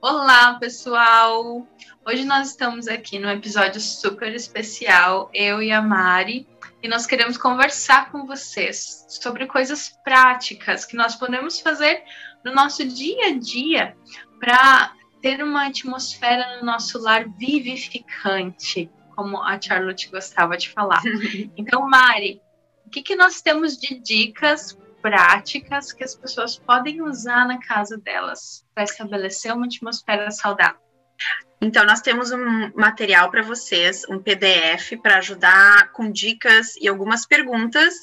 Olá, pessoal! Hoje nós estamos aqui num episódio super especial, eu e a Mari, e nós queremos conversar com vocês sobre coisas práticas que nós podemos fazer no nosso dia a dia para ter uma atmosfera no nosso lar vivificante, como a Charlotte gostava de falar. Então, Mari, o que, que nós temos de dicas práticas que as pessoas podem usar na casa delas para estabelecer uma atmosfera saudável. Então, nós temos um material para vocês, um PDF, para ajudar com dicas e algumas perguntas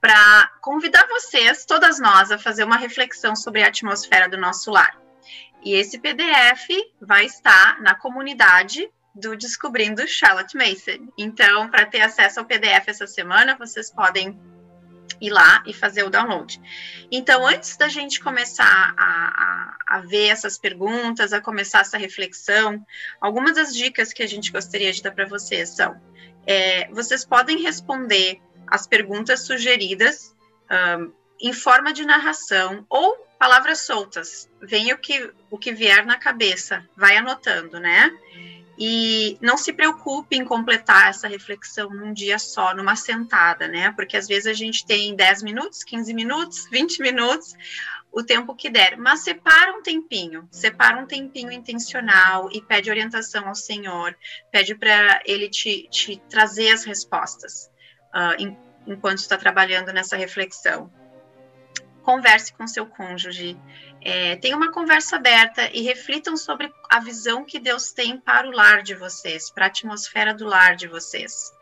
para convidar vocês, todas nós, a fazer uma reflexão sobre a atmosfera do nosso lar. E esse PDF vai estar na comunidade do Descobrindo Charlotte Mason. Então, para ter acesso ao PDF essa semana, vocês podem ir lá e fazer o download. Então, antes da gente começar a, a, a, ver essas perguntas, a começar essa reflexão, algumas das dicas que a gente gostaria de dar para vocês são: é, vocês podem responder as perguntas sugeridas um, em forma de narração ou palavras soltas. Vem o que, o que vier na cabeça, vai anotando, né? E não se preocupe em completar essa reflexão num dia só, numa sentada, né? Porque às vezes a gente tem 10 minutos, 15 minutos, 20 minutos, o tempo que der. Mas separa um tempinho, separa um tempinho intencional e pede orientação ao Senhor, pede para Ele te, te, trazer as respostas uh, enquanto está trabalhando nessa reflexão converse com seu cônjuge, é, tenha uma conversa aberta e reflitam sobre a visão que Deus tem para o lar de vocês, para a atmosfera do lar de vocês.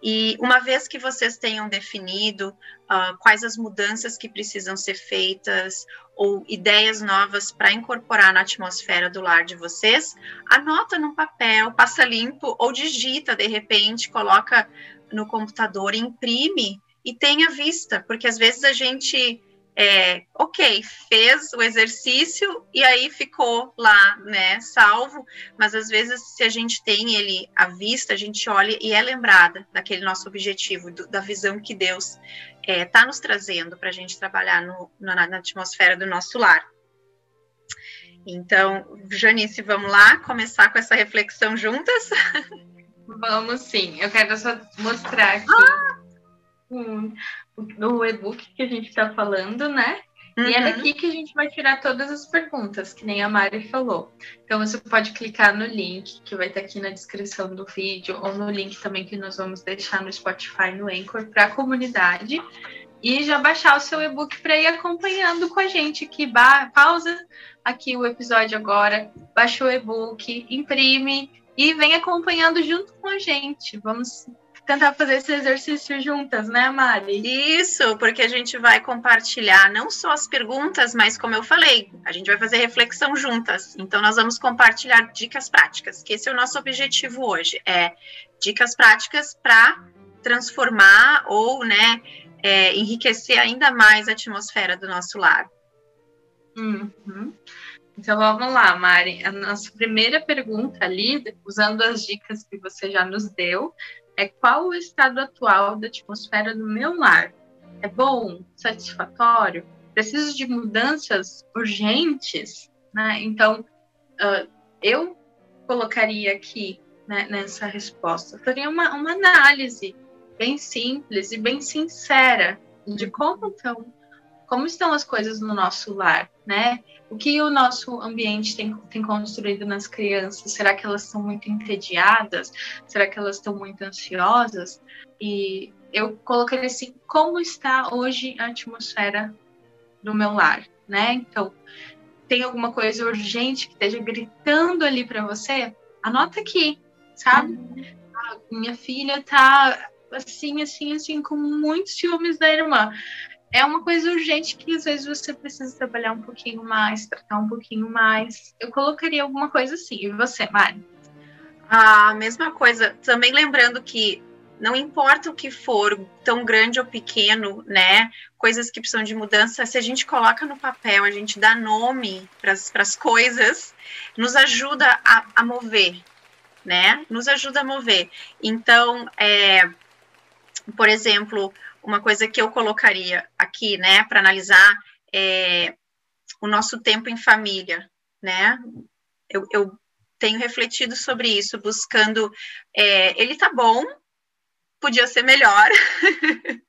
E uma vez que vocês tenham definido uh, quais as mudanças que precisam ser feitas ou ideias novas para incorporar na atmosfera do lar de vocês, anota no papel, passa limpo ou digita de repente, coloca no computador, imprime e tenha vista, porque às vezes a gente é, ok, fez o exercício e aí ficou lá, né, salvo, mas às vezes se a gente tem ele à vista, a gente olha e é lembrada daquele nosso objetivo, do, da visão que Deus está é, tá nos trazendo para a gente trabalhar no, na, na atmosfera do nosso lar. Então, Janice, vamos lá começar com essa reflexão juntas? Vamos sim, eu quero só mostrar aqui. Ah! No e-book que a gente está falando, né? Uhum. E é uhum. daqui que a gente vai tirar todas as perguntas, que nem a Mari falou. Então você pode clicar no link que vai estar tá aqui na descrição do vídeo, ou no link também que nós vamos deixar no Spotify, no Anchor, para a comunidade. E já baixar o seu e-book para ir acompanhando com a gente aqui. Pausa aqui o episódio agora, baixa o e-book, imprime e vem acompanhando junto com a gente. Vamos tentar fazer esse exercício juntas, né, Mari? Isso, porque a gente vai compartilhar não só as perguntas, mas como eu falei, a gente vai fazer reflexão juntas. Então, nós vamos compartilhar dicas práticas, que esse é o nosso objetivo hoje, é dicas práticas para transformar ou, né, é, enriquecer ainda mais a atmosfera do nosso lar. Uhum. Então vamos lá, Mari. A nossa primeira pergunta ali, usando as dicas que você já nos deu, é qual o estado atual da atmosfera do meu lar? É bom? Satisfatório? Preciso de mudanças urgentes? Né? Então, uh, eu colocaria aqui né, nessa resposta, faria uma, uma análise bem simples e bem sincera de como estão, como estão as coisas no nosso lar, né? o que o nosso ambiente tem, tem construído nas crianças? Será que elas estão muito entediadas? Será que elas estão muito ansiosas? E eu colocaria assim, como está hoje a atmosfera do meu lar, né? Então, tem alguma coisa urgente que esteja gritando ali para você? Anota aqui, sabe? Ah, minha filha tá assim, assim, assim, com muitos ciúmes da irmã é uma coisa urgente que às vezes você precisa trabalhar um pouquinho mais, tratar um pouquinho mais. Eu colocaria alguma coisa assim. E você, Mari? A mesma coisa. Também lembrando que não importa o que for, tão grande ou pequeno, né? Coisas que precisam de mudança, se a gente coloca no papel, a gente dá nome para as coisas, nos ajuda a, a, mover, né? Nos ajuda a mover. Então, é, por exemplo, uma coisa que eu colocaria aqui, né, para analisar é o nosso tempo em família, né? eu, eu tenho refletido sobre isso, buscando. É, ele tá bom, podia ser melhor.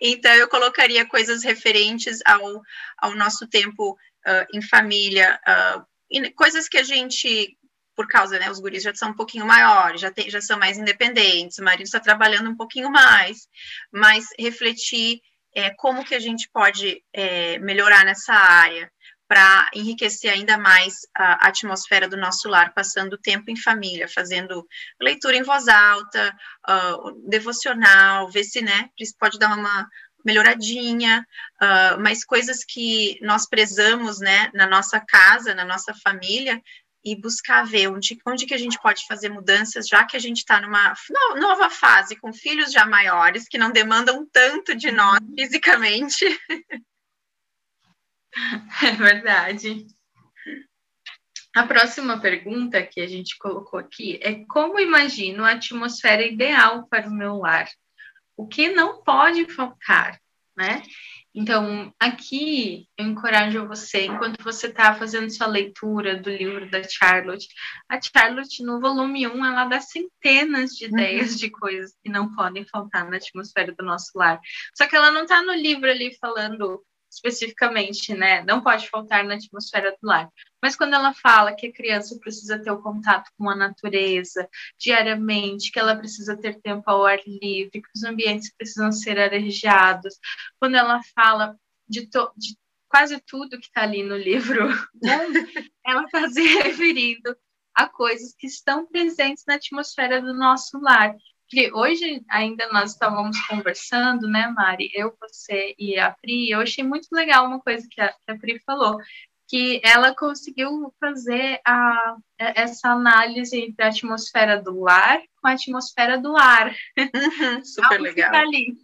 então, eu colocaria coisas referentes ao, ao nosso tempo uh, em família, uh, coisas que a gente por causa, né, os guris já são um pouquinho maiores, já, tem, já são mais independentes, o marido está trabalhando um pouquinho mais, mas refletir é, como que a gente pode é, melhorar nessa área para enriquecer ainda mais a atmosfera do nosso lar, passando tempo em família, fazendo leitura em voz alta, uh, devocional, ver se, né, pode dar uma melhoradinha, uh, mas coisas que nós prezamos, né, na nossa casa, na nossa família, e buscar ver onde, onde que a gente pode fazer mudanças, já que a gente está numa nova fase, com filhos já maiores, que não demandam tanto de nós uhum. fisicamente. É verdade. A próxima pergunta que a gente colocou aqui é como imagino a atmosfera ideal para o meu lar? O que não pode faltar, né? Então, aqui eu encorajo você, enquanto você está fazendo sua leitura do livro da Charlotte, a Charlotte, no volume 1, ela dá centenas de ideias uhum. de coisas que não podem faltar na atmosfera do nosso lar. Só que ela não está no livro ali falando especificamente, né? Não pode faltar na atmosfera do lar. Mas quando ela fala que a criança precisa ter o contato com a natureza diariamente, que ela precisa ter tempo ao ar livre, que os ambientes precisam ser arejados, quando ela fala de, de quase tudo que está ali no livro, ela está se referindo a coisas que estão presentes na atmosfera do nosso lar que hoje ainda nós estávamos conversando, né, Mari? Eu, você e a Pri, eu achei muito legal uma coisa que a, que a Pri falou, que ela conseguiu fazer a, essa análise entre a atmosfera do lar com a atmosfera do ar. Uhum, super legal. Ali,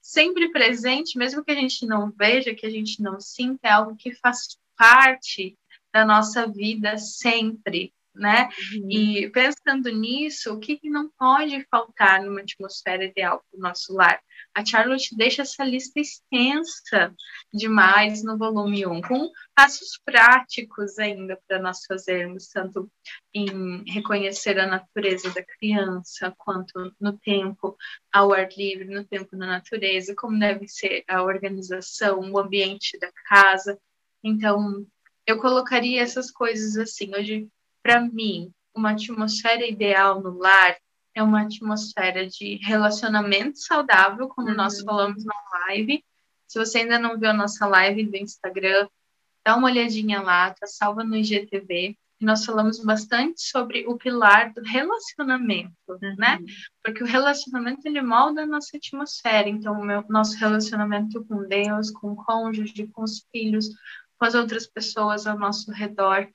sempre presente, mesmo que a gente não veja, que a gente não sinta, é algo que faz parte da nossa vida sempre né? Uhum. E pensando nisso, o que, que não pode faltar numa atmosfera ideal para o nosso lar? A Charlotte deixa essa lista extensa demais no volume 1, com passos práticos ainda para nós fazermos, tanto em reconhecer a natureza da criança, quanto no tempo ao ar livre, no tempo na natureza, como deve ser a organização, o ambiente da casa. Então, eu colocaria essas coisas assim. Hoje para mim, uma atmosfera ideal no lar é uma atmosfera de relacionamento saudável, como uhum. nós falamos na live. Se você ainda não viu a nossa live do Instagram, dá uma olhadinha lá, tá salva no IGTV. Nós falamos bastante sobre o pilar do relacionamento, uhum. né? Porque o relacionamento ele molda a nossa atmosfera. Então, o meu, nosso relacionamento com Deus, com o cônjuge, com os filhos, com as outras pessoas ao nosso redor.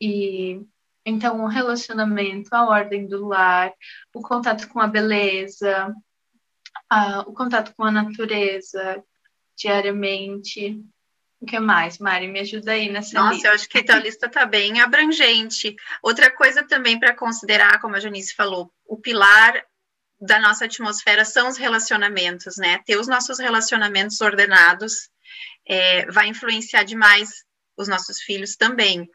E então, o relacionamento, a ordem do lar, o contato com a beleza, a, o contato com a natureza diariamente. O que mais, Mari? Me ajuda aí nessa Nossa, lista. eu acho que a lista está bem abrangente. Outra coisa também para considerar, como a Janice falou, o pilar da nossa atmosfera são os relacionamentos, né? Ter os nossos relacionamentos ordenados é, vai influenciar demais os nossos filhos também.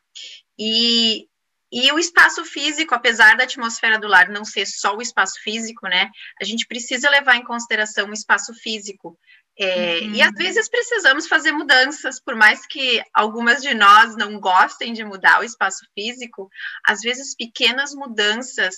E e o espaço físico, apesar da atmosfera do lar não ser só o espaço físico, né? A gente precisa levar em consideração o espaço físico. É, uhum. E às vezes precisamos fazer mudanças, por mais que algumas de nós não gostem de mudar o espaço físico, às vezes pequenas mudanças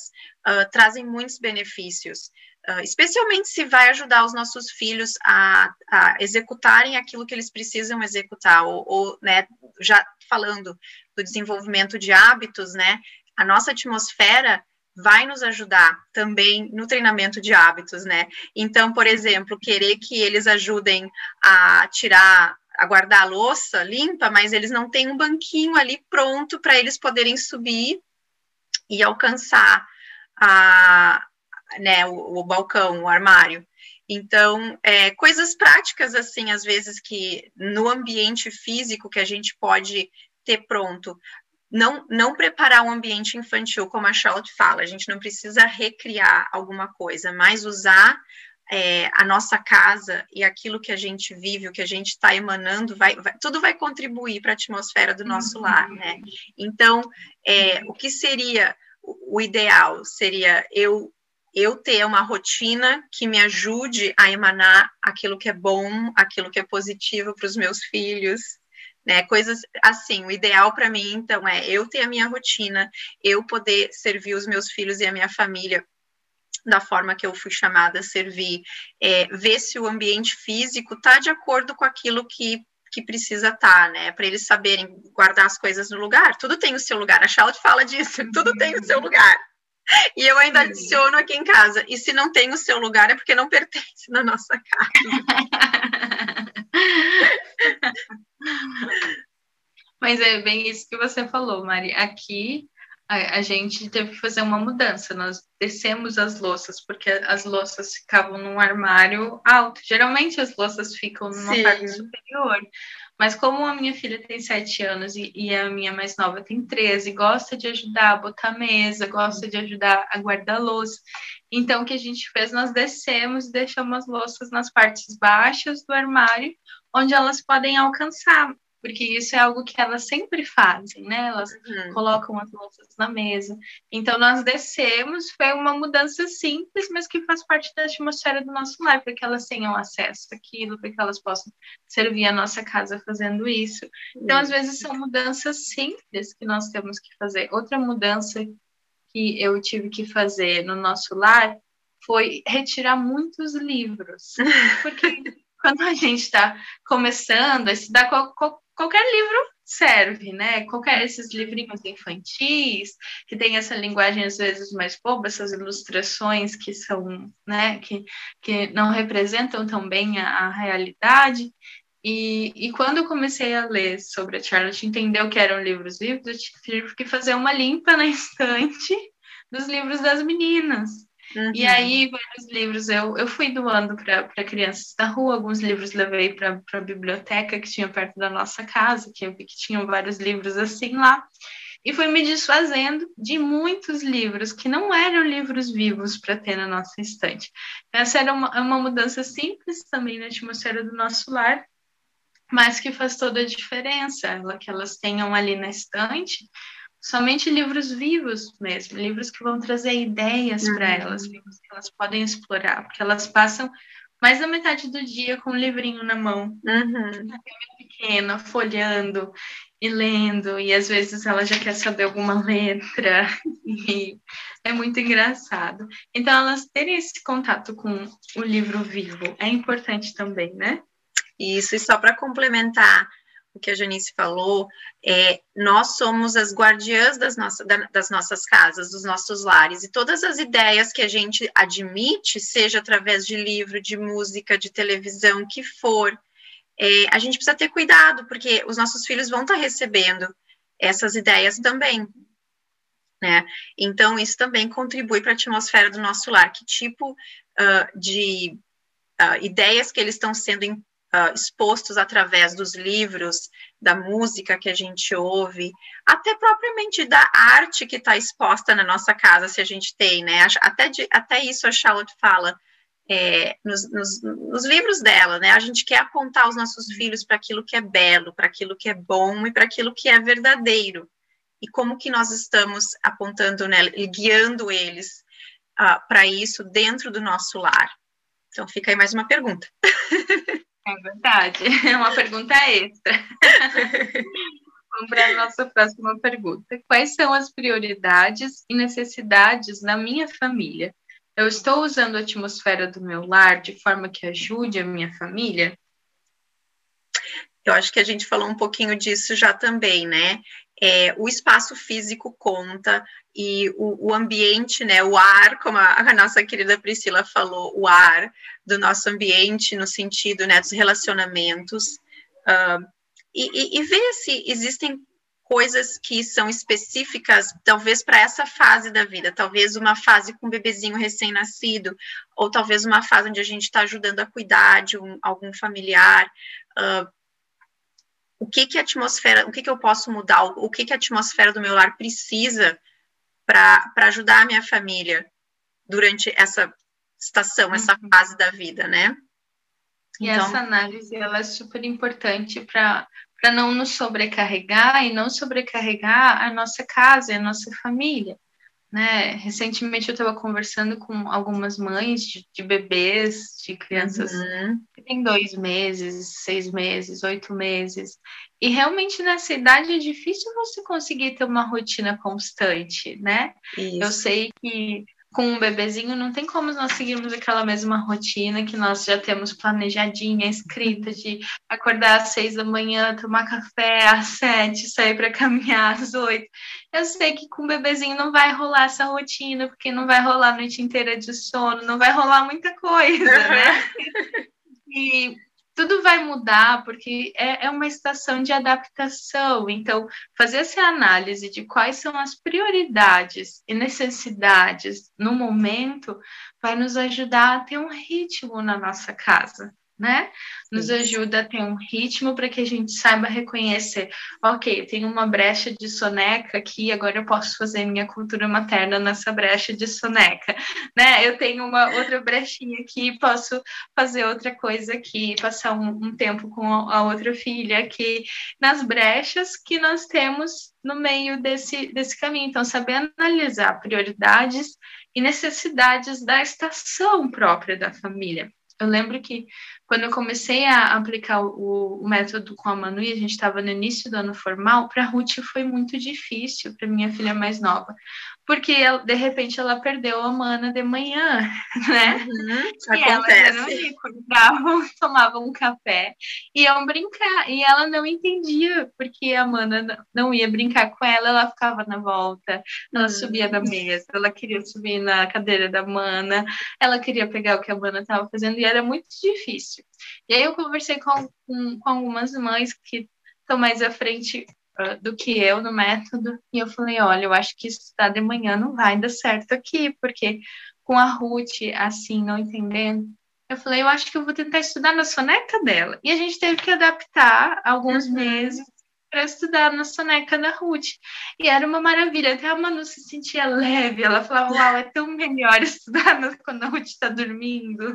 uh, trazem muitos benefícios. Uh, especialmente se vai ajudar os nossos filhos a, a, executarem aquilo que eles precisam executar, ou, ou né, já falando do desenvolvimento de hábitos, né, a nossa atmosfera vai nos ajudar também no treinamento de hábitos, né? Então, por exemplo, querer que eles ajudem a tirar, a guardar a louça limpa, mas eles não têm um banquinho ali pronto para eles poderem subir e alcançar a, né, o, o balcão, o armário. Então, é, coisas práticas, assim, às vezes que no ambiente físico que a gente pode ter pronto. Não, não preparar um ambiente infantil, como a Charlotte fala, a gente não precisa recriar alguma coisa, mas usar é, a nossa casa e aquilo que a gente vive, o que a gente está emanando, vai, vai, tudo vai contribuir para a atmosfera do nosso uhum. lar, né? Então, é, o que seria o ideal? Seria eu eu ter uma rotina que me ajude a emanar aquilo que é bom, aquilo que é positivo para os meus filhos, né? Coisas assim, o ideal para mim, então, é eu ter a minha rotina, eu poder servir os meus filhos e a minha família da forma que eu fui chamada a servir, é, ver se o ambiente físico está de acordo com aquilo que, que precisa estar, tá, né? Para eles saberem guardar as coisas no lugar. Tudo tem o seu lugar. A Charlotte fala disso, tudo tem o seu lugar. E eu ainda adiciono aqui em casa. E se não tem o seu lugar é porque não pertence na nossa casa. Mas é bem isso que você falou, Mari. Aqui a, a, gente teve que fazer uma mudança. Nós descemos as louças, porque as louças ficavam num armário alto. Geralmente as louças ficam numa Sim. parte superior. Mas como a minha filha tem sete anos e, e, a minha mais nova tem 13, gosta de ajudar a botar mesa, gosta de ajudar a guardar louça. Então, o que a gente fez? Nós descemos e deixamos as louças nas partes baixas do armário, onde elas podem alcançar porque isso é algo que elas sempre fazem, né? Elas uhum. colocam as louças na mesa. Então, nós descemos, foi uma mudança simples, mas que faz parte da atmosfera do nosso lar, para que elas tenham acesso àquilo, para que elas possam servir a nossa casa fazendo isso. Então, às vezes, são mudanças simples que nós temos que fazer. Outra mudança que eu tive que fazer no nosso lar foi retirar muitos livros, porque quando a gente está começando a estudar qualquer livro serve, né? Qualquer esses livrinhos infantis que tem essa linguagem às vezes mais boba, essas ilustrações que são, né, que, que não representam tão bem a, a realidade. E, e, quando eu comecei a ler sobre a Charlotte, entendeu que eram livros vivos, eu tive que fazer uma limpa na estante dos livros das meninas. Uhum. E aí, vários livros eu, eu fui doando para crianças da rua, alguns livros levei para a biblioteca que tinha perto da nossa casa, que eu vi que tinham vários livros assim lá. E fui me desfazendo de muitos livros que não eram livros vivos para ter na nossa estante. Essa era uma, uma mudança simples também na atmosfera do nosso lar, mas que faz toda a diferença, que elas tenham ali na estante somente livros vivos mesmo, livros que vão trazer ideias uhum. para elas, livros que elas podem explorar, porque elas passam mais da metade do dia com um livrinho na mão, uhum. pequena, folhando e lendo, e às vezes ela já quer saber alguma letra, e é muito engraçado. Então, elas terem esse contato com o livro vivo é importante também, né? Isso, e só para complementar o que a Janice falou, é, nós somos as guardiãs das, nossa, das nossas casas, dos nossos lares, e todas as ideias que a gente admite, seja através de livro, de música, de televisão, que for, é, a gente precisa ter cuidado, porque os nossos filhos vão estar recebendo essas ideias também. Né? Então, isso também contribui para a atmosfera do nosso lar. Que tipo uh, de uh, ideias que eles estão sendo uh, expostos através dos livros, da música que a gente ouve, até propriamente da arte que está exposta na nossa casa, se a gente tem, né? Até, de, até isso a Charlotte fala é, nos, nos, nos, livros dela, né? A gente quer apontar os nossos filhos para aquilo que é belo, para aquilo que é bom e para aquilo que é verdadeiro. E como que nós estamos apontando, né, e guiando eles uh, para isso dentro do nosso lar? Então fica aí mais uma pergunta. É verdade, é uma pergunta extra. Vamos para a nossa próxima pergunta. Quais são as prioridades e necessidades da minha família? Eu estou usando a atmosfera do meu lar de forma que ajude a minha família? Eu acho que a gente falou um pouquinho disso já também, né? É, o espaço físico conta e o, o, ambiente, né, o ar, como a, a, nossa querida Priscila falou, o ar do nosso ambiente no sentido, né, dos relacionamentos, uh, e, e, e ver se existem coisas que são específicas, talvez para essa fase da vida, talvez uma fase com um bebezinho recém-nascido, ou talvez uma fase onde a gente está ajudando a cuidar de um, algum familiar, uh, o que que a atmosfera, o que que eu posso mudar, o que que a atmosfera do meu lar precisa para ajudar a minha família durante essa estação, uhum. essa fase da vida, né? E então... essa análise ela é super importante para para não nos sobrecarregar e não sobrecarregar a nossa casa, a nossa família. Né? Recentemente eu estava conversando com algumas mães de, de bebês, de crianças uhum. que têm dois meses, seis meses, oito meses. E realmente nessa idade é difícil você conseguir ter uma rotina constante, né? Isso. Eu sei que com um bebezinho, não tem como nós seguirmos aquela mesma rotina que nós já temos planejadinha, escrita, de acordar às seis da manhã, tomar café às sete, sair para caminhar às oito. Eu sei que com o bebezinho não vai rolar essa rotina, porque não vai rolar a noite inteira de sono, não vai rolar muita coisa, né? E tudo vai mudar porque é, é, uma estação de adaptação. Então, fazer essa análise de quais são as prioridades e necessidades no momento vai nos ajudar a ter um ritmo na nossa casa né? Nos ajuda a ter um ritmo para que a gente saiba reconhecer, ok, tem uma brecha de soneca aqui, agora eu posso fazer minha cultura materna nessa brecha de soneca, né? Eu tenho uma outra brechinha aqui, posso fazer outra coisa aqui, passar um, um tempo com a outra filha aqui, nas brechas que nós temos no meio desse, desse caminho. Então, saber analisar prioridades e necessidades da estação própria da família. Eu lembro que quando eu comecei a aplicar o, o método com a Manu e a gente estava no início do ano formal, para a Ruth foi muito difícil, para minha filha mais nova, porque ela, de repente ela perdeu a mana de manhã, né? Uhum, e acontece. elas tomavam um café, iam brincar, e ela não entendia porque a mana não ia brincar com ela, ela ficava na volta, ela uhum. subia da mesa, ela queria subir na cadeira da mana, ela queria pegar o que a mana estava fazendo, e era muito difícil. E aí eu conversei com, com, com algumas mães que estão mais à frente do que eu no método, e eu falei, olha, eu acho que estudar de manhã não vai dar certo aqui, porque com a Ruth, assim, não entendendo, eu falei, eu acho que eu vou tentar estudar na soneca dela. E a gente teve que adaptar alguns uhum. meses para estudar na soneca da Ruth. E era uma maravilha, até a Manu se sentia leve, ela falava, uau, é tão melhor estudar quando a Ruth está dormindo.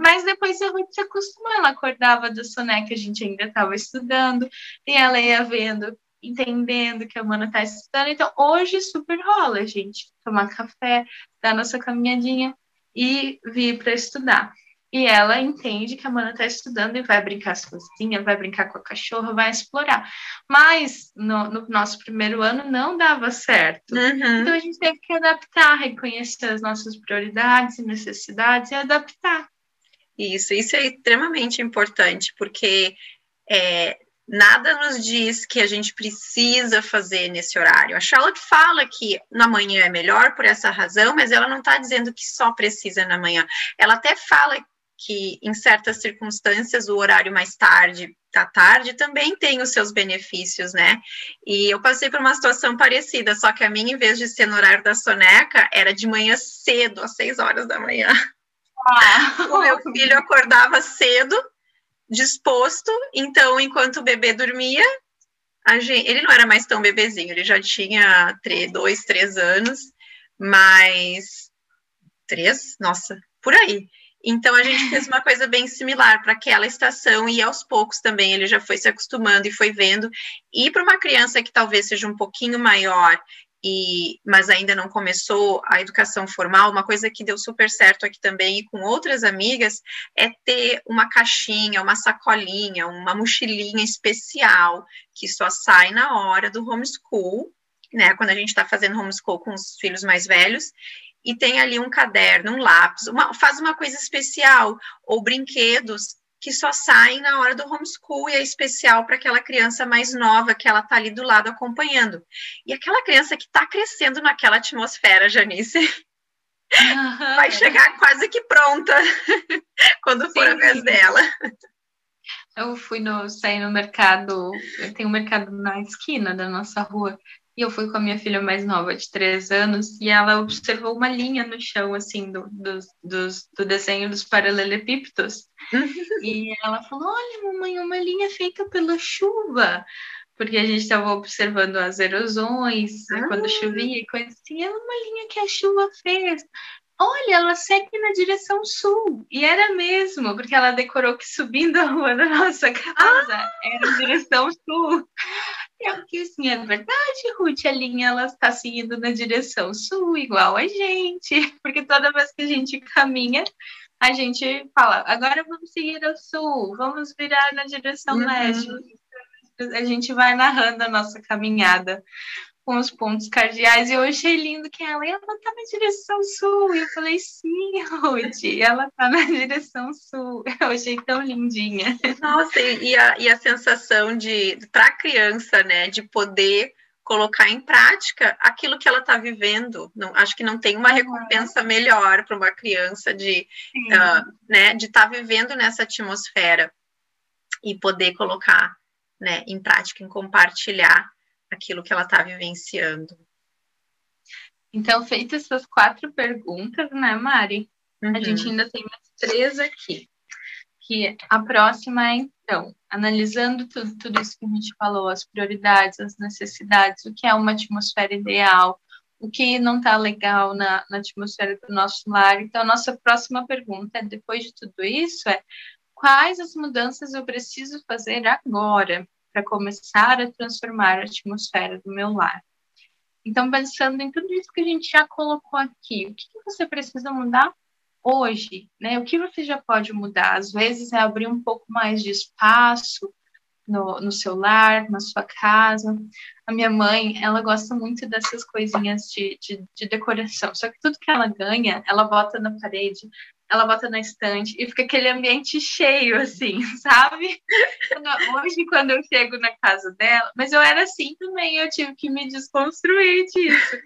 Mas depois a Ruth se acostumou, ela acordava do soneca, a gente ainda estava estudando, e ela ia vendo, entendendo que a Mana está estudando. Então, hoje super rola, gente, tomar café, dar nossa caminhadinha e vir para estudar. E ela entende que a Mana está estudando e vai brincar sozinha, vai brincar com a cachorra, vai explorar. Mas no, no nosso primeiro ano não dava certo. Uhum. Então a gente teve que adaptar, reconhecer as nossas prioridades e necessidades e adaptar. Isso, isso é extremamente importante, porque é, nada nos diz que a gente precisa fazer nesse horário. A Charlotte fala que na manhã é melhor por essa razão, mas ela não está dizendo que só precisa na manhã. Ela até fala que em certas circunstâncias o horário mais tarde da tarde também tem os seus benefícios, né? E eu passei por uma situação parecida, só que a minha, em vez de ser no horário da soneca, era de manhã cedo, às seis horas da manhã. Ah. O meu filho acordava cedo, disposto, então, enquanto o bebê dormia, gente, ele não era mais tão bebezinho, ele já tinha três, dois, três anos, mas. Três? Nossa, por aí. Então a gente fez uma coisa bem similar para aquela estação e aos poucos também ele já foi se acostumando e foi vendo. E para uma criança que talvez seja um pouquinho maior e, mas ainda não começou a educação formal, uma coisa que deu super certo aqui também e com outras amigas é ter uma caixinha, uma sacolinha, uma mochilinha especial que só sai na hora do homeschool, né? Quando a gente está fazendo homeschool com os filhos mais velhos, e tem ali um caderno, um lápis, uma, faz uma coisa especial, ou brinquedos que só saem na hora do homeschool e é especial para aquela criança mais nova que ela está ali do lado acompanhando. E aquela criança que está crescendo naquela atmosfera, Janice, uhum. vai chegar quase que pronta quando for Sim. a vez dela. Eu fui no, sair no mercado, tem um mercado na esquina da nossa rua, e eu fui com a minha filha mais nova, de três anos, e ela observou uma linha no chão, assim, do, do, do, do desenho dos paralelepípedos. e ela falou: Olha, mamãe, uma linha feita pela chuva. Porque a gente estava observando as erosões, né, ah. quando chovia e coisa assim. É uma linha que a chuva fez. olha, ela segue na direção sul. E era mesmo, porque ela decorou que subindo a rua da nossa casa ah! era direção sul. Eu fiquei assim, é verdade, Ruth, a linha ela está seguindo na direção sul, igual a gente. Porque toda vez que a gente caminha, a gente fala, agora vamos seguir ao sul, vamos virar na direção uhum. leste. A gente vai narrando a nossa caminhada com os pontos cardeais. E eu achei lindo que ela, ela tá na direção sul. E eu falei, sim, Ruth, ela tá na direção sul. Eu achei tão lindinha. Nossa, e a, e a sensação de, para a criança, né, de poder colocar em prática aquilo que ela está vivendo. Não, acho que não tem uma recompensa melhor para uma criança de uh, né, de estar tá vivendo nessa atmosfera e poder colocar né, em prática, em compartilhar aquilo que ela está vivenciando. Então, feitas essas quatro perguntas, né, Mari? Uhum. A gente ainda tem mais três aqui. Que a próxima é, então, analisando tudo, tudo isso que a gente falou, as prioridades, as necessidades, o que é uma atmosfera ideal, o que não está legal na, na atmosfera do nosso lar. Então, a nossa próxima pergunta, depois de tudo isso, é quais as mudanças eu preciso fazer agora para começar a transformar a atmosfera do meu lar. Então, pensando em tudo isso que a gente já colocou aqui, o que, você precisa mudar hoje? Né? O que você já pode mudar? Às vezes é abrir um pouco mais de espaço no, no seu lar, na sua casa. A minha mãe, ela gosta muito dessas coisinhas de, de, de decoração, só que tudo que ela ganha, ela bota na parede ela bota na estante e fica aquele ambiente cheio, assim, sabe? Hoje, quando eu chego na casa dela, mas eu era assim também, eu tive que me desconstruir disso.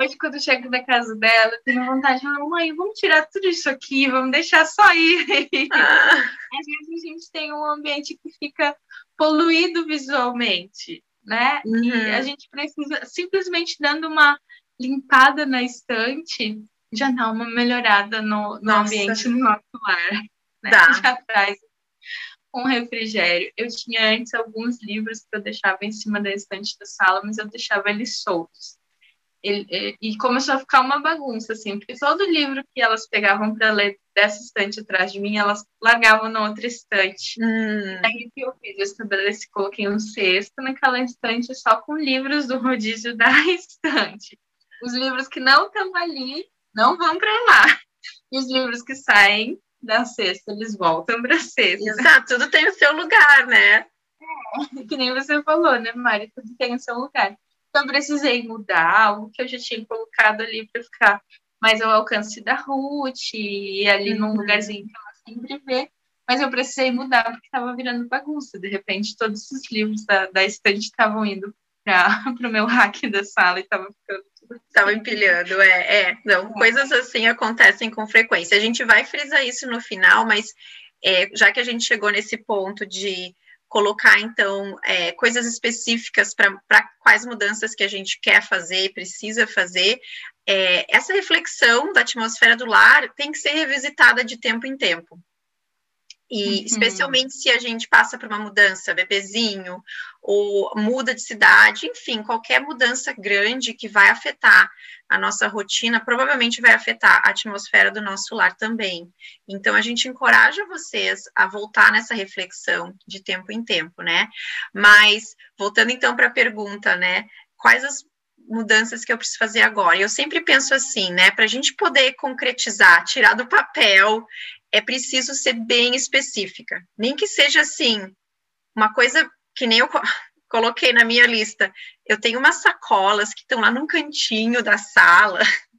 Hoje, quando eu chego na casa dela, eu tenho vontade de falar, mãe, vamos tirar tudo isso aqui, vamos deixar só ir. Ah. Às vezes a gente tem um ambiente que fica poluído visualmente, né? Uhum. E a gente precisa, simplesmente dando uma limpada na estante, já dá uma melhorada no, no ambiente no nosso lar. Né? Dá. Já traz um refrigério. Eu tinha antes alguns livros que eu deixava em cima da estante da sala, mas eu deixava eles soltos. Ele, e começou a ficar uma bagunça, assim, porque todo livro que elas pegavam para ler dessa estante atrás de mim, elas largavam na outra estante. Hum. Aí o que eu fiz? Eu estabeleci, coloquei um cesto naquela estante só com livros do rodízio da estante. Os livros que não estão ali, não vão para lá. E os livros que saem da cesta, eles voltam para a cesta. Exato, tudo tem o seu lugar, né? É, que nem você falou, né, Mari? Tudo tem o seu lugar. Então, precisei mudar algo que eu já tinha colocado ali para ficar mais ao alcance da Ruth, e ali uhum. num lugarzinho que ela sempre vê. Mas eu precisei mudar porque estava virando bagunça. De repente, todos os livros da, da estante estavam indo para o meu rack da sala e estava ficando Estava empilhando, é, é. Não, coisas assim acontecem com frequência. A gente vai frisar isso no final, mas é, já que a gente chegou nesse ponto de colocar, então, é, coisas específicas para quais mudanças que a gente quer fazer e precisa fazer, é, essa reflexão da atmosfera do lar tem que ser revisitada de tempo em tempo. E uhum. especialmente se a gente passa por uma mudança, bebezinho, ou muda de cidade, enfim, qualquer mudança grande que vai afetar a nossa rotina, provavelmente vai afetar a atmosfera do nosso lar também. Então, a gente encoraja vocês a voltar nessa reflexão de tempo em tempo, né? Mas, voltando então para a pergunta, né? Quais as mudanças que eu preciso fazer agora? Eu sempre penso assim, né? Para a gente poder concretizar, tirar do papel é preciso ser bem específica. Nem que seja assim, uma coisa que nem eu coloquei na minha lista. Eu tenho umas sacolas que estão lá num cantinho da sala,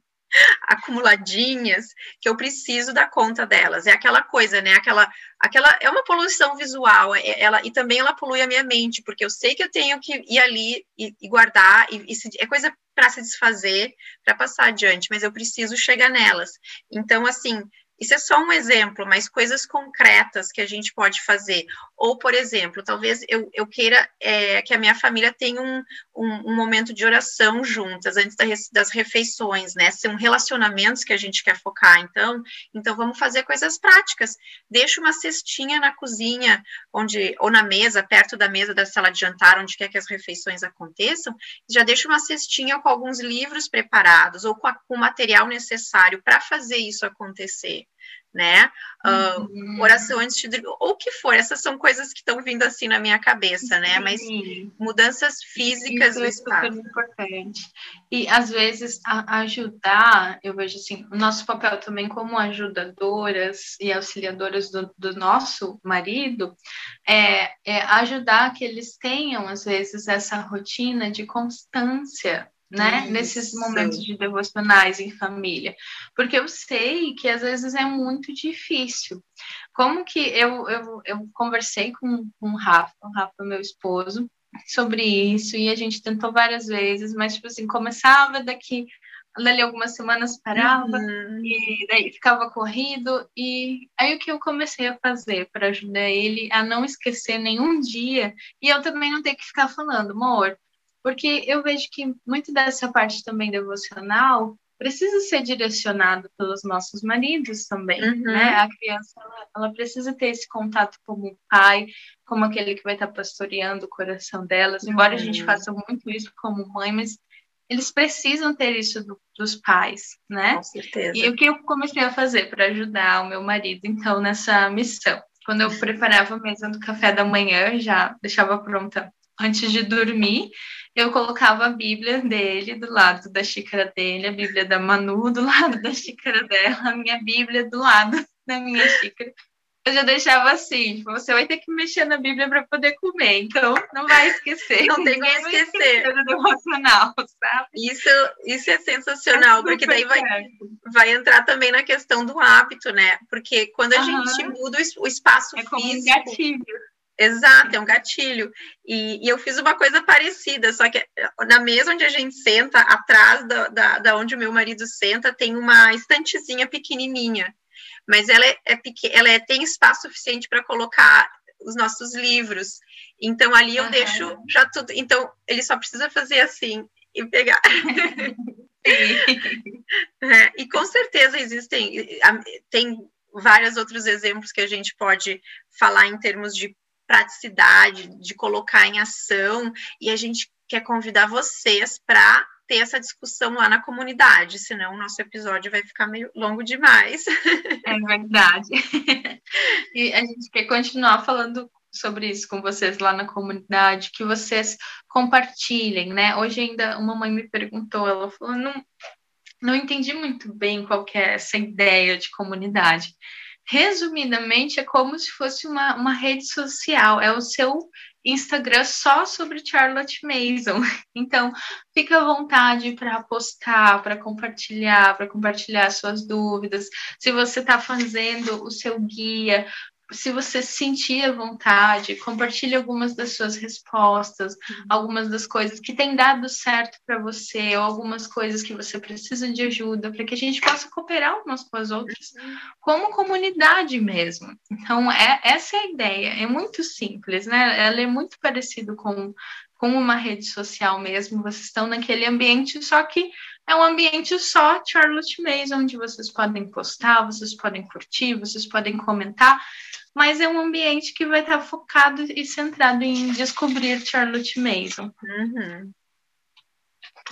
acumuladinhas, que eu preciso dar conta delas. É aquela coisa, né? Aquela, aquela é uma poluição visual, é, ela e também ela polui a minha mente, porque eu sei que eu tenho que ir ali e, e guardar, e, e se, é coisa para se desfazer, para passar adiante, mas eu preciso chegar nelas. Então, assim, isso é só um exemplo, mas coisas concretas que a gente pode fazer. Ou, por exemplo, talvez eu, eu queira é, que a minha família tenha um, um, um momento de oração juntas, antes da, das refeições, né? São relacionamentos que a gente quer focar. Então, então vamos fazer coisas práticas. Deixa uma cestinha na cozinha, onde, ou na mesa, perto da mesa da sala de jantar, onde quer que as refeições aconteçam, já deixa uma cestinha com alguns livros preparados, ou com, a, com o material necessário para fazer isso acontecer né? Uh, uhum. Oração antes de dormir, ou o que for, essas são coisas que estão vindo assim na minha cabeça, né? Mas mudanças físicas Isso do é espaço. Super importante. E às vezes ajudar, eu vejo assim, o nosso papel também como ajudadoras e auxiliadoras do, do nosso marido é, é ajudar que eles tenham, às vezes, essa rotina de constância né? Isso. Nesses momentos de devocionais em família. Porque eu sei que às vezes é muito difícil. Como que eu, eu, eu conversei com, com o Rafa, o Rafa, meu esposo, sobre isso, e a gente tentou várias vezes, mas, tipo assim, começava daqui, dali algumas semanas parava, uhum. e daí ficava corrido, e aí o que eu comecei a fazer para ajudar ele a não esquecer nenhum dia, e eu também não ter que ficar falando, amor, porque eu vejo que muito dessa parte também devocional precisa ser direcionado pelos nossos maridos também, uhum. né? A criança, ela, ela, precisa ter esse contato como pai, como aquele que vai estar pastoreando o coração delas, uhum. embora a gente uhum. faça muito isso como mãe, mas eles precisam ter isso do, dos pais, né? Com certeza. E o que eu comecei a fazer para ajudar o meu marido, então, nessa missão? Quando eu preparava a mesa do café da manhã, já deixava pronta antes de dormir, eu colocava a Bíblia dele do lado da xícara dele, a Bíblia da Manu do lado da xícara dela, a minha Bíblia do lado da minha xícara. Eu já deixava assim, tipo, você vai ter que mexer na Bíblia para poder comer, então não vai esquecer. Não tem como esquecer. devocional, sabe? Isso, isso é sensacional, é porque daí vai, vai entrar também na questão do hábito, né? Porque quando a gente muda o espaço é físico... Como um gatilho Exato, é um gatilho. E, e, eu fiz uma coisa parecida, só que na mesa onde a gente senta, atrás da, da, da onde o meu marido senta, tem uma estantezinha pequenininha. Mas ela, é, é ela é, tem espaço suficiente para colocar os nossos livros. Então ali eu deixo já tudo. Então ele só precisa fazer assim e pegar. é, e com certeza existem, tem vários outros exemplos que a gente pode falar em termos de praticidade, de colocar em ação, e a gente quer convidar vocês para ter essa discussão lá na comunidade, senão o nosso episódio vai ficar meio longo demais. É verdade. E a gente quer continuar falando sobre isso com vocês lá na comunidade, que vocês compartilhem, né? Hoje ainda uma mãe me perguntou, ela falou, não, não entendi muito bem qual que é essa ideia de comunidade resumidamente, é como se fosse uma, uma rede social, é o seu Instagram só sobre Charlotte Mason. Então, fica à vontade para postar, para compartilhar, para compartilhar suas dúvidas. Se você está fazendo o seu guia, se você sentir a vontade, compartilhe algumas das suas respostas, uhum. algumas das coisas que têm dado certo para você, ou algumas coisas que você precisa de ajuda, para que a gente possa cooperar umas com as outras, uhum. como comunidade mesmo. Então, é, essa é a ideia. É muito simples, né? Ela é muito parecido com, com uma rede social mesmo. Vocês estão naquele ambiente, só que é um ambiente só Charlotte Mason, onde vocês podem postar, vocês podem curtir, vocês podem comentar, mas é um ambiente que vai estar focado e centrado em descobrir Charlotte Mason. Uhum.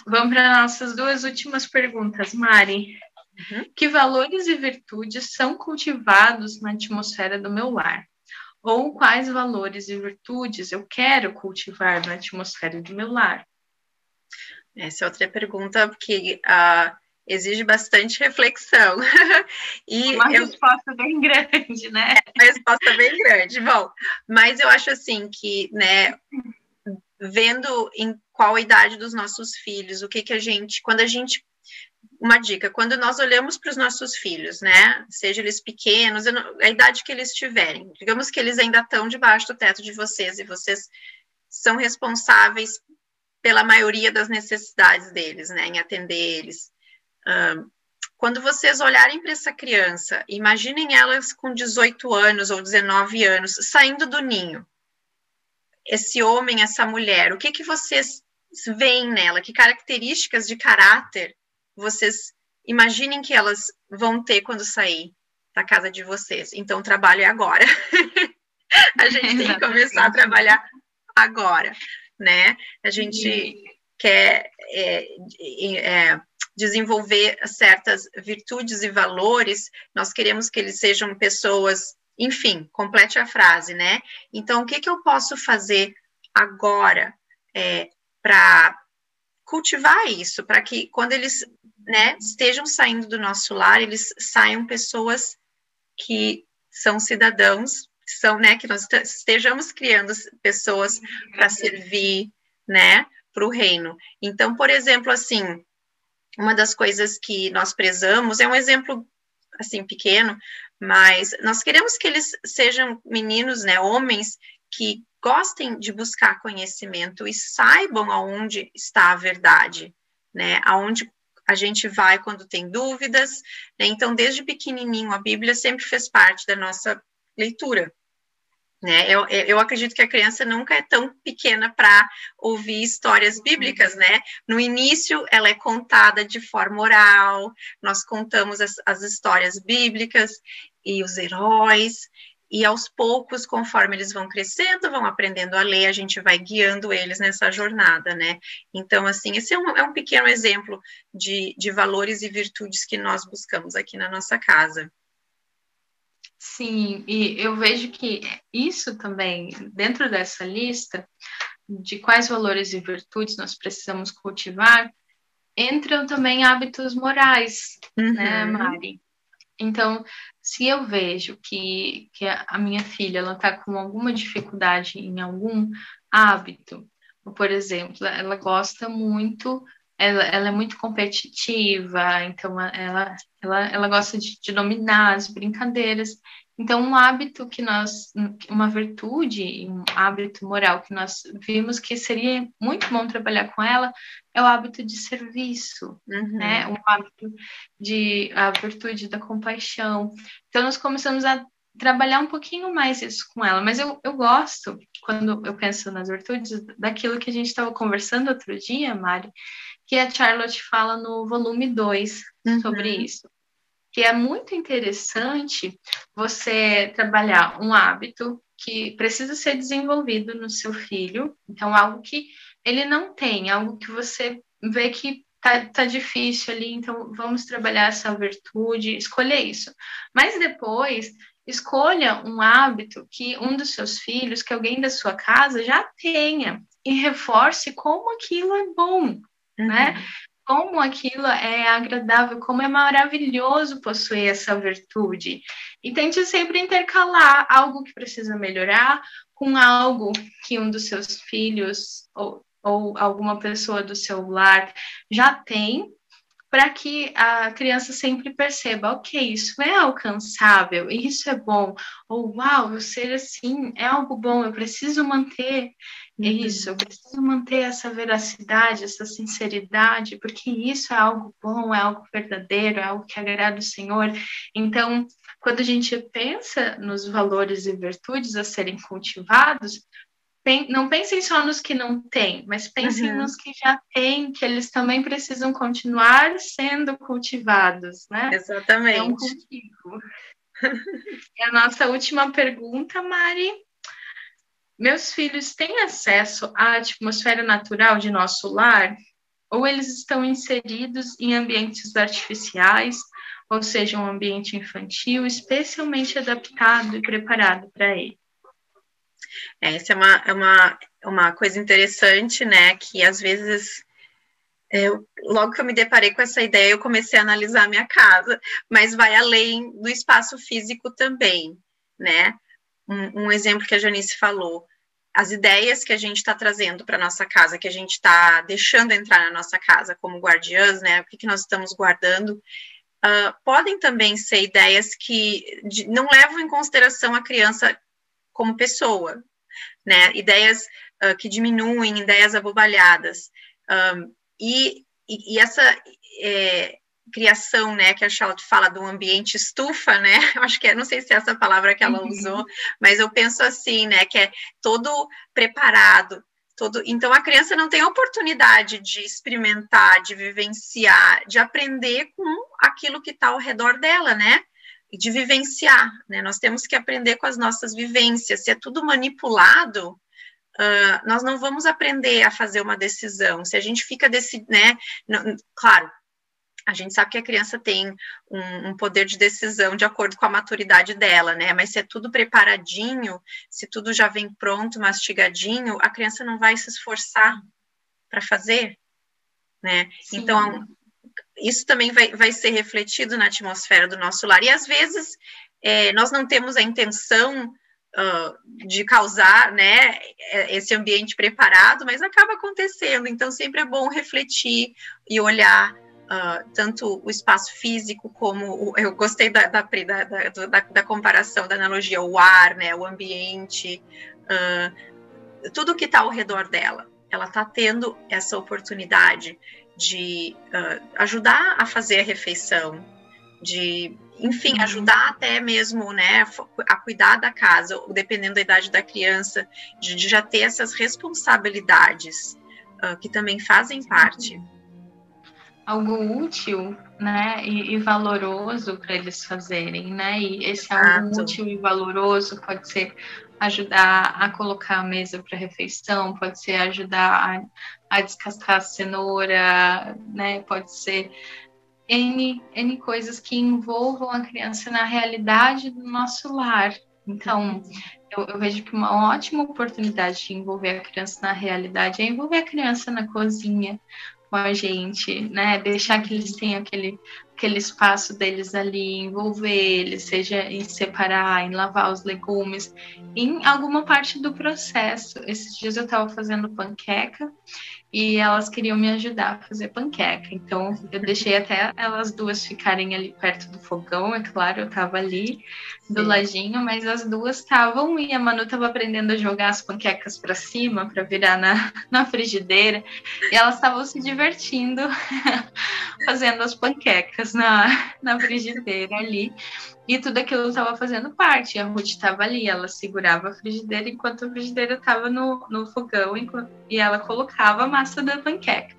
Vamos para nossas duas últimas perguntas, Mari. Uhum. Que valores e virtudes são cultivados na atmosfera do meu lar? Ou quais valores e virtudes eu quero cultivar na atmosfera do meu lar? Essa é outra pergunta, porque uh, exige bastante reflexão. e uma eu... resposta bem grande, né? É uma resposta bem grande. Bom, mas eu acho assim que, né, vendo em qual idade dos nossos filhos, o que que a gente, quando a gente uma dica, quando nós olhamos para os nossos filhos, né, seja eles pequenos, a idade que eles tiverem, digamos que eles ainda estão debaixo do teto de vocês e vocês são responsáveis pela maioria das necessidades deles, né, em atender eles quando vocês olharem para essa criança, imaginem elas com 18 anos ou 19 anos, saindo do ninho. Esse homem, essa mulher, o que, que vocês veem nela? Que características de caráter vocês imaginem que elas vão ter quando sair da casa de vocês? Então, o trabalho é agora. a gente tem que começar a trabalhar agora, né? A gente quer é, é, desenvolver certas virtudes e valores, nós queremos que eles sejam pessoas, enfim, complete a frase, né? Então, o que, que eu posso fazer agora é, para cultivar isso, para que quando eles né, estejam saindo do nosso lar, eles saiam pessoas que são cidadãos, são, né, que nós estejamos criando pessoas para servir, né, para o reino. Então, por exemplo, assim, uma das coisas que nós prezamos é um exemplo assim pequeno, mas nós queremos que eles sejam meninos, né, homens que gostem de buscar conhecimento e saibam aonde está a verdade, né? Aonde a gente vai quando tem dúvidas, né? Então, desde pequenininho, a Bíblia sempre fez parte da nossa leitura. Né? Eu, eu acredito que a criança nunca é tão pequena para ouvir histórias bíblicas, né? No início, ela é contada de forma oral, nós contamos as, as histórias bíblicas e os heróis, e aos poucos, conforme eles vão crescendo, vão aprendendo a ler, a gente vai guiando eles nessa jornada, né? Então, assim, esse é um, é um pequeno exemplo de, de valores e virtudes que nós buscamos aqui na nossa casa. Sim, e eu vejo que isso também, dentro dessa lista de quais valores e virtudes nós precisamos cultivar, entram também hábitos morais, né, uhum. né, Mari? Então, se eu vejo que, que a minha filha ela está com alguma dificuldade em algum hábito, por exemplo, ela gosta muito ela, ela, é muito competitiva, então ela, ela, ela gosta de, de, dominar as brincadeiras. Então, um hábito que nós, uma virtude, um hábito moral que nós vimos que seria muito bom trabalhar com ela é o hábito de serviço, uhum. né? Um hábito de a virtude da compaixão. Então, nós começamos a trabalhar um pouquinho mais isso com ela, mas eu, eu gosto, quando eu penso nas virtudes, daquilo que a gente estava conversando outro dia, Mari, que a Charlotte fala no volume 2 uhum. sobre isso que é muito interessante você trabalhar um hábito que precisa ser desenvolvido no seu filho, então algo que ele não tem, algo que você vê que tá, tá difícil ali, então vamos trabalhar essa virtude, escolher isso. Mas depois escolha um hábito que um dos seus filhos, que alguém da sua casa já tenha e reforce como aquilo é bom, né? uhum. né? como aquilo é agradável, como é maravilhoso possuir essa virtude. E tente sempre intercalar algo que precisa melhorar com algo que um dos seus filhos ou, ou alguma pessoa do seu lar já tem, para que a criança sempre perceba, ok, isso é alcançável, isso é bom, ou uau, eu ser assim é algo bom, eu preciso manter é isso, eu preciso manter essa veracidade, essa sinceridade, porque isso é algo bom, é algo verdadeiro, é algo que agrada o Senhor. Então, quando a gente pensa nos valores e virtudes a serem cultivados, não pensem só nos que não têm, mas pensem uhum. nos que já têm, que eles também precisam continuar sendo cultivados, né? Exatamente. É um cultivo. e a nossa última pergunta, Mari, meus filhos têm acesso à atmosfera natural de nosso lar? Ou eles estão inseridos em ambientes artificiais, ou seja, um ambiente infantil especialmente adaptado e preparado para ele? É, essa é uma, é uma, uma coisa interessante, né? Que às vezes eu, logo que eu me deparei com essa ideia, eu comecei a analisar a minha casa, mas vai além do espaço físico também, né? Um, um exemplo que a Janice falou, as ideias que a gente está trazendo para nossa casa, que a gente está deixando entrar na nossa casa como guardiãs, né? O que, que nós estamos guardando, uh, podem também ser ideias que de, não levam em consideração a criança como pessoa, né? Ideias uh, que diminuem, ideias abobalhadas. Um, e, e, e, essa é, criação, né, que a Charlotte fala do ambiente estufa, né, eu acho que é, não sei se é essa palavra que ela uhum. usou, mas eu penso assim, né, que é todo preparado, todo, então a criança não tem oportunidade de experimentar, de vivenciar, de aprender com aquilo que está ao redor dela, né, de vivenciar, né, nós temos que aprender com as nossas vivências, se é tudo manipulado, Uh, nós não vamos aprender a fazer uma decisão. Se a gente fica desse, né? Não, claro, a gente sabe que a criança tem um, um, poder de decisão de acordo com a maturidade dela, né? Mas se é tudo preparadinho, se tudo já vem pronto, mastigadinho, a criança não vai se esforçar para fazer, né? Sim. Então, isso também vai, vai ser refletido na atmosfera do nosso lar. E às vezes é, nós não temos a intenção uh, de causar, né, esse ambiente preparado, mas acaba acontecendo. Então, sempre é bom refletir e olhar Uh, tanto o espaço físico como o, eu gostei da, da, da, da, comparação, da analogia, o ar, né, o ambiente, uh, tudo que está ao redor dela. Ela está tendo essa oportunidade de uh, ajudar a fazer a refeição, de, enfim, uhum. ajudar até mesmo, né, a cuidar da casa, dependendo da idade da criança, de, de já ter essas responsabilidades que também fazem parte algo útil, né, e, e valoroso para eles fazerem, né? E esse algo útil e valoroso pode ser ajudar a colocar a mesa para refeição, pode ser ajudar a, a, descascar a cenoura, né? Pode ser N, N coisas que envolvam a criança na realidade do nosso lar. Então, eu, eu, vejo que uma ótima oportunidade de envolver a criança na realidade é envolver a criança na cozinha, com a gente, né? Deixar que eles tenham aquele, aquele espaço deles ali, envolver eles, seja em separar, em lavar os legumes, em alguma parte do processo. Esses dias eu estava fazendo panqueca e elas queriam me ajudar a fazer panqueca. Então, eu deixei até elas duas ficarem ali perto do fogão, é claro, eu estava ali do Sim. ladinho, mas as duas estavam e a Manu estava aprendendo a jogar as panquecas para cima, para virar na, na frigideira, e elas estavam se divertindo fazendo as panquecas na, na frigideira ali. E tudo aquilo estava fazendo parte. A Ruth estava ali, ela segurava a frigideira enquanto a frigideira estava no, no fogão enquanto, e ela colocava a massa da panqueca.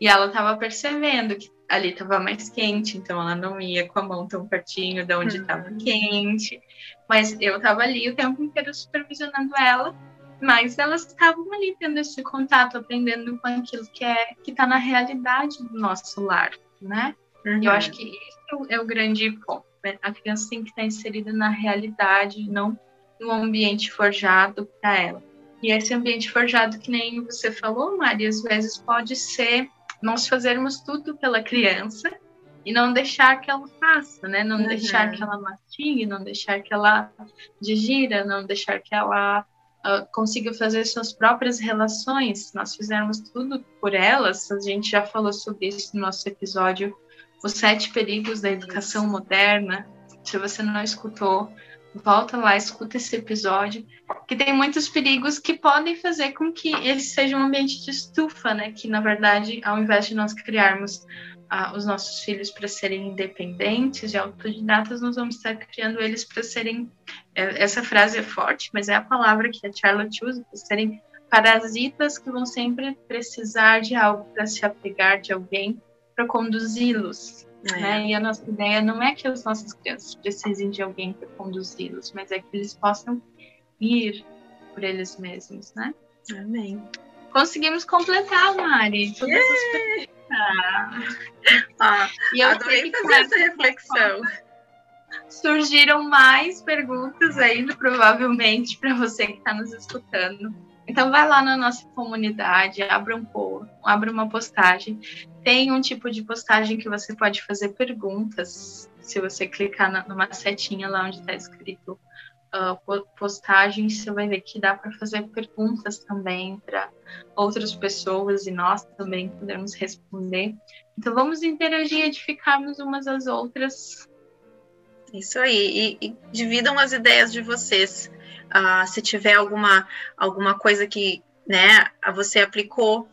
E ela estava percebendo que ali estava mais quente, então ela não ia com a mão tão pertinho de onde estava uhum. quente. Mas eu estava ali o tempo inteiro supervisionando ela, mas elas estavam ali tendo esse contato, aprendendo com aquilo que é que está na realidade do nosso lar, né? Uhum. Eu acho que esse é o grande ponto. Né? A criança tem que estar inserida na realidade, não no ambiente forjado para ela. E esse ambiente forjado, que nem você falou, Mari, às vezes pode ser nós fazermos tudo pela criança e não deixar que ela faça, né? Não uhum. deixar que ela mastigue, não deixar que ela digira, não deixar que ela uh, consiga fazer suas próprias relações. Nós fizermos tudo por elas, a gente já falou sobre isso no nosso episódio os Sete Perigos da Educação Moderna. Se você não escutou, volta lá, escuta esse episódio, que tem muitos perigos que podem fazer com que ele seja um ambiente de estufa, né? Que na verdade, ao invés de nós criarmos ah, os nossos filhos para serem independentes e autodidatas, nós vamos estar criando eles para serem. É, essa frase é forte, mas é a palavra que a Charlotte usa, para serem parasitas que vão sempre precisar de algo para se apegar de alguém para conduzi-los. É. Né? E a nossa ideia não é que as nossas crianças precisem de alguém para conduzi-los, mas é que eles possam ir por eles mesmos, né? Amém. Conseguimos completar, Mari, todas yeah. as ah, e eu adorei fazer essa reflexão. Surgiram mais perguntas ainda, provavelmente, para você que está nos escutando. Então vai lá na nossa comunidade, abra um post, abra uma postagem. Tem um tipo de postagem que você pode fazer perguntas. Se você clicar na, numa setinha lá onde está escrito uh, postagem, você vai ver que dá para fazer perguntas também para outras pessoas e nós também podemos responder. Então vamos interagir, edificarmos umas às outras. Isso aí, e, e dividam as ideias de vocês Uh, se tiver alguma, alguma coisa que né, você aplicou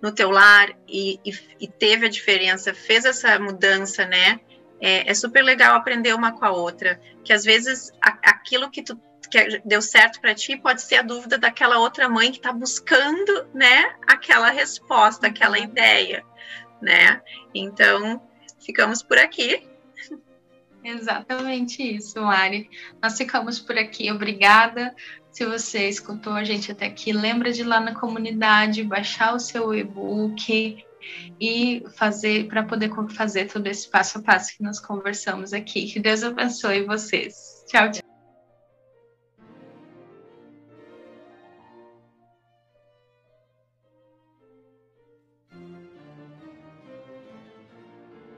no teu lar e, e, e teve a diferença, fez essa mudança, né? É, é, super legal aprender uma com a outra, que às vezes a, aquilo que tu que deu certo para ti pode ser a dúvida daquela outra mãe que está buscando, né, aquela resposta, aquela uhum. ideia, né? Então, ficamos por aqui. Exatamente isso, Mari. Nós ficamos por aqui. Obrigada. Se você escutou a gente até aqui, lembra de ir lá na comunidade, baixar o seu e-book e fazer para poder fazer todo esse passo a passo que nós conversamos aqui. Que Deus abençoe vocês. Tchau, tchau.